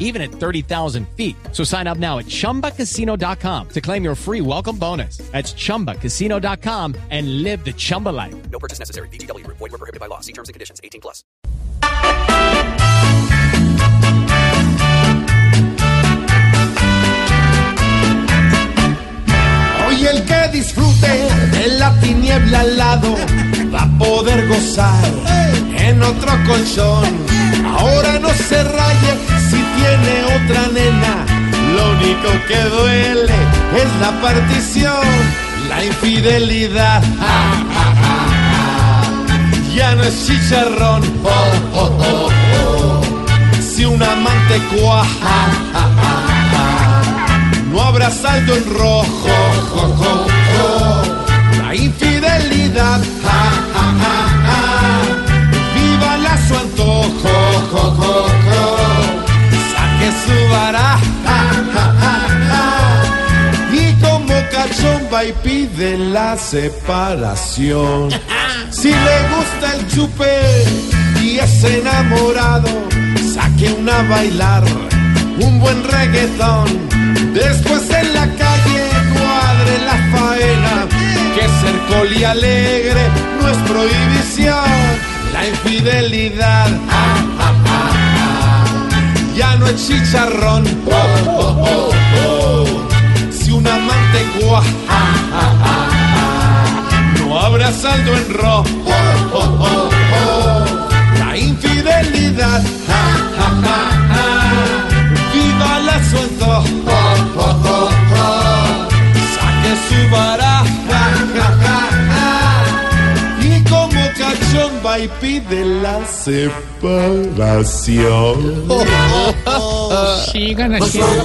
even at 30,000 feet. So sign up now at chumbacasino.com to claim your free welcome bonus. That's chumbacasino.com and live the Chumba life. No purchase necessary. BGW. Void were prohibited by law. See terms and conditions. 18 plus. Hoy el que disfrute de la tiniebla al lado va a poder gozar en otro colchón. Ahora no se raye que duele es la partición, la infidelidad. Ya no es chicharrón. Si un amante cuaja. ja, ja, ja. No habrá saldo en rojo. jo, jo, jo. La infidelidad. Y pide la separación. Si le gusta el chupe y es enamorado, saque una a bailar, un buen reggaetón. Después en la calle cuadre la faena, que ser coli alegre no es prohibición. La infidelidad, ah, ah, ah, ya no es chicharrón. Saldo en rojo. Oh, oh, oh, oh. La infidelidad, ja, ja, ja, ja. viva la su antojo. Oh, oh, oh, oh. Saque su baraja, ja, ja, ja. y como cachomba y pide la separación. Sigan haciendo.